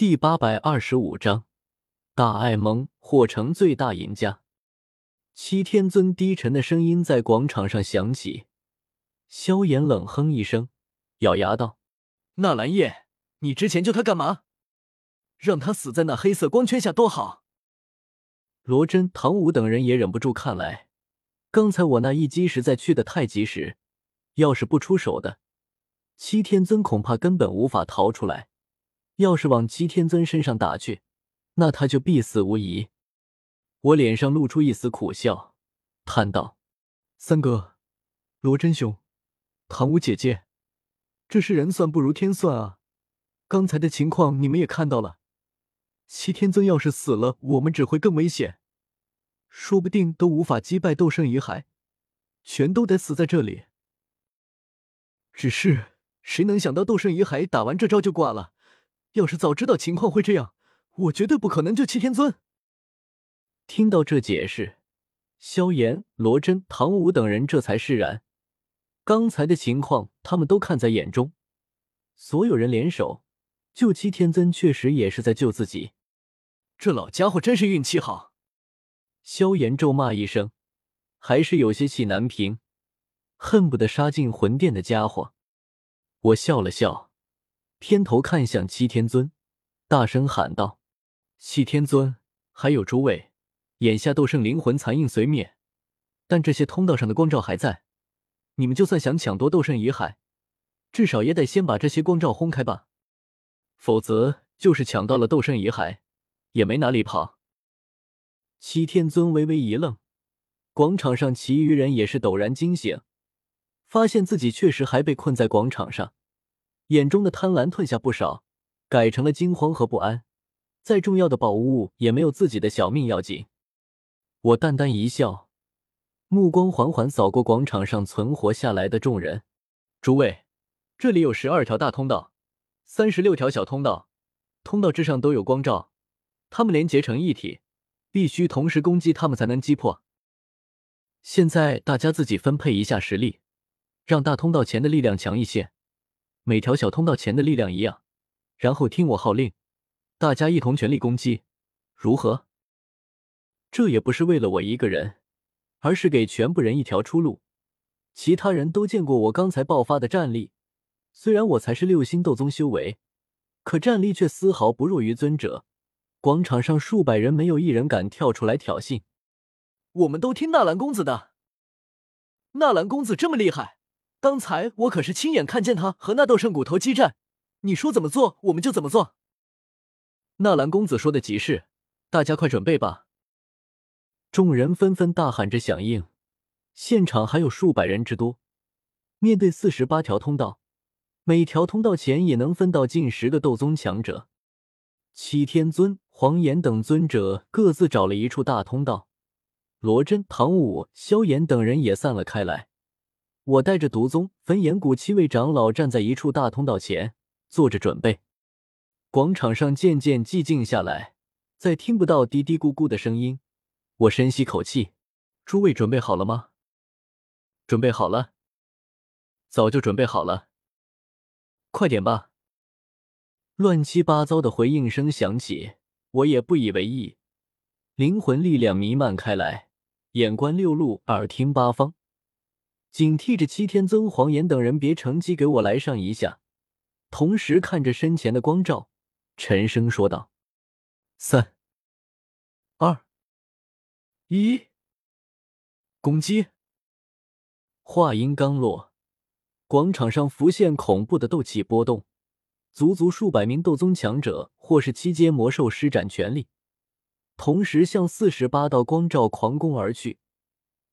第八百二十五章，大爱盟或成最大赢家。七天尊低沉的声音在广场上响起。萧炎冷哼一声，咬牙道：“纳兰叶，你之前救他干嘛？让他死在那黑色光圈下多好。”罗真、唐舞等人也忍不住看来，刚才我那一击实在去的太及时，要是不出手的，七天尊恐怕根本无法逃出来。要是往七天尊身上打去，那他就必死无疑。我脸上露出一丝苦笑，叹道：“三哥，罗真兄，唐舞姐姐，这是人算不如天算啊！刚才的情况你们也看到了，七天尊要是死了，我们只会更危险，说不定都无法击败斗圣遗骸，全都得死在这里。只是谁能想到斗圣遗骸打完这招就挂了？”要是早知道情况会这样，我绝对不可能救七天尊。听到这解释，萧炎、罗真、唐舞等人这才释然。刚才的情况他们都看在眼中，所有人联手救七天尊，确实也是在救自己。这老家伙真是运气好。萧炎咒骂一声，还是有些气难平，恨不得杀进魂殿的家伙。我笑了笑。偏头看向七天尊，大声喊道：“七天尊，还有诸位，眼下斗圣灵魂残印虽灭，但这些通道上的光照还在。你们就算想抢夺斗圣遗骸，至少也得先把这些光照轰开吧。否则，就是抢到了斗圣遗骸，也没哪里跑。”七天尊微微一愣，广场上其余人也是陡然惊醒，发现自己确实还被困在广场上。眼中的贪婪褪下不少，改成了惊慌和不安。再重要的宝物也没有自己的小命要紧。我淡淡一笑，目光缓缓扫过广场上存活下来的众人。诸位，这里有十二条大通道，三十六条小通道，通道之上都有光照，他们连结成一体，必须同时攻击他们才能击破。现在大家自己分配一下实力，让大通道前的力量强一些。每条小通道前的力量一样，然后听我号令，大家一同全力攻击，如何？这也不是为了我一个人，而是给全部人一条出路。其他人都见过我刚才爆发的战力，虽然我才是六星斗宗修为，可战力却丝毫不弱于尊者。广场上数百人没有一人敢跳出来挑衅。我们都听纳兰公子的，纳兰公子这么厉害。刚才我可是亲眼看见他和那斗圣骨头激战，你说怎么做我们就怎么做。纳兰公子说的极是，大家快准备吧！众人纷纷大喊着响应，现场还有数百人之多。面对四十八条通道，每条通道前也能分到近十个斗宗强者。七天尊、黄岩等尊者各自找了一处大通道，罗真、唐舞、萧炎等人也散了开来。我带着毒宗、焚炎谷七位长老站在一处大通道前，做着准备。广场上渐渐寂静下来，再听不到嘀嘀咕咕的声音。我深吸口气：“诸位准备好了吗？”“准备好了，早就准备好了。”“快点吧！”乱七八糟的回应声响起，我也不以为意。灵魂力量弥漫开来，眼观六路，耳听八方。警惕着七天尊、黄岩等人别乘机给我来上一下，同时看着身前的光照，沉声说道：“三、二、一，攻击！”话音刚落，广场上浮现恐怖的斗气波动，足足数百名斗宗强者或是七阶魔兽施展全力，同时向四十八道光照狂攻而去。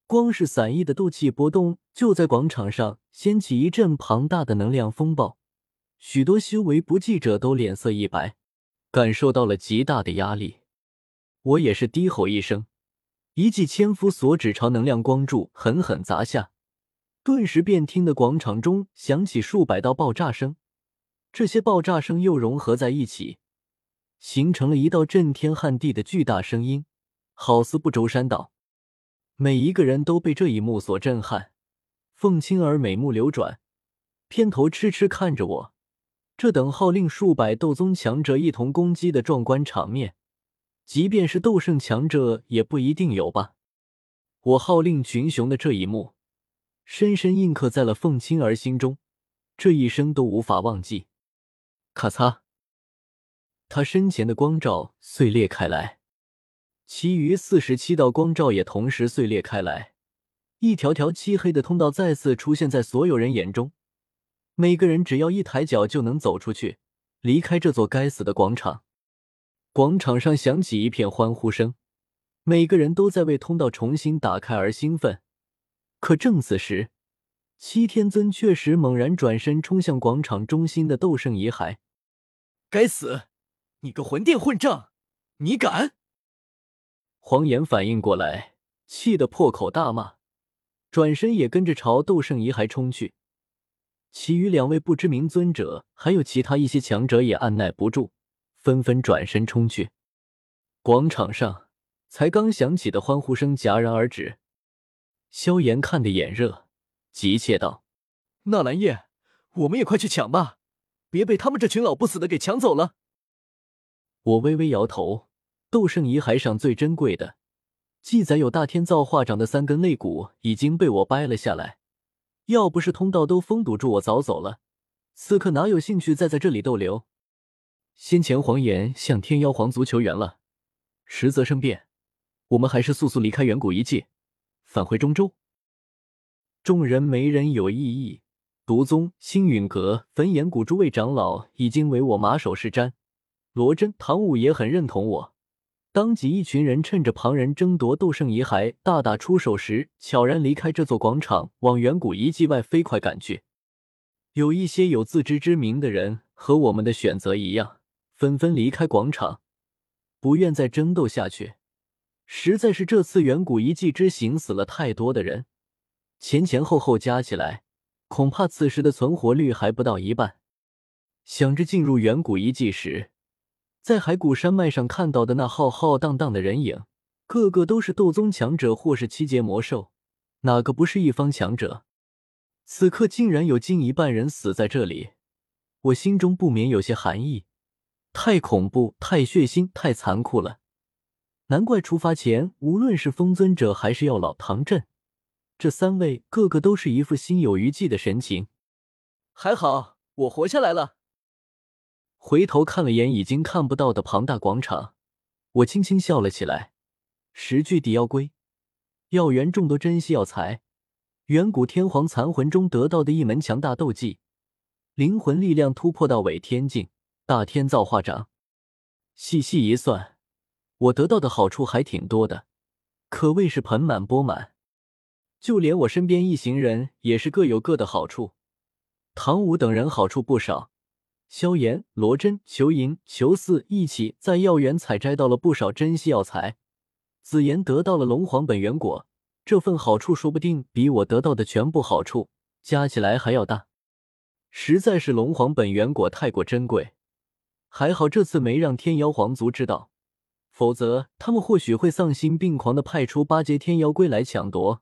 光是散逸的斗气波动，就在广场上掀起一阵庞大的能量风暴，许多修为不济者都脸色一白，感受到了极大的压力。我也是低吼一声，一记千夫所指朝能量光柱狠狠砸下，顿时便听得广场中响起数百道爆炸声，这些爆炸声又融合在一起，形成了一道震天撼地的巨大声音，好似不周山倒。每一个人都被这一幕所震撼，凤青儿美目流转，偏头痴痴看着我，这等号令数百斗宗强者一同攻击的壮观场面，即便是斗圣强者也不一定有吧。我号令群雄的这一幕，深深印刻在了凤青儿心中，这一生都无法忘记。咔嚓，他身前的光罩碎裂开来，其余四十七道光罩也同时碎裂开来，一条条漆黑的通道再次出现在所有人眼中。每个人只要一抬脚就能走出去，离开这座该死的广场。广场上响起一片欢呼声，每个人都在为通道重新打开而兴奋。可正此时，七天尊确实猛然转身冲向广场中心的斗圣遗骸。该死！你个混店混账！你敢！黄岩反应过来，气得破口大骂，转身也跟着朝斗圣遗骸冲去。其余两位不知名尊者，还有其他一些强者也按耐不住，纷纷转身冲去。广场上才刚响起的欢呼声戛然而止。萧炎看得眼热，急切道：“纳兰叶，我们也快去抢吧，别被他们这群老不死的给抢走了。”我微微摇头。斗圣遗骸上最珍贵的，记载有大天造化掌的三根肋骨已经被我掰了下来。要不是通道都封堵住，我早走了。此刻哪有兴趣再在这里逗留？先前黄岩向天妖皇族求援了，实则生变，我们还是速速离开远古遗迹，返回中州。众人没人有异议。毒宗、星陨阁、焚炎谷诸位长老已经为我马首是瞻，罗真、唐武也很认同我。当即，一群人趁着旁人争夺斗圣遗骸大打出手时，悄然离开这座广场，往远古遗迹外飞快赶去。有一些有自知之明的人，和我们的选择一样，纷纷离开广场，不愿再争斗下去。实在是这次远古遗迹之行死了太多的人，前前后后加起来，恐怕此时的存活率还不到一半。想着进入远古遗迹时。在海谷山脉上看到的那浩浩荡荡的人影，个个都是斗宗强者或是七阶魔兽，哪个不是一方强者？此刻竟然有近一半人死在这里，我心中不免有些寒意。太恐怖，太血腥，太残酷了！难怪出发前，无论是风尊者还是药老、唐震，这三位个个都是一副心有余悸的神情。还好我活下来了。回头看了眼已经看不到的庞大广场，我轻轻笑了起来。十具地妖龟，药园众多珍稀药材，远古天皇残魂中得到的一门强大斗技，灵魂力量突破到伪天境，大天造化掌。细细一算，我得到的好处还挺多的，可谓是盆满钵满。就连我身边一行人也是各有各的好处，唐武等人好处不少。萧炎、罗真、裘银、裘四一起在药园采摘到了不少珍稀药材，紫妍得到了龙皇本源果，这份好处说不定比我得到的全部好处加起来还要大。实在是龙皇本源果太过珍贵，还好这次没让天妖皇族知道，否则他们或许会丧心病狂的派出八阶天妖龟来抢夺。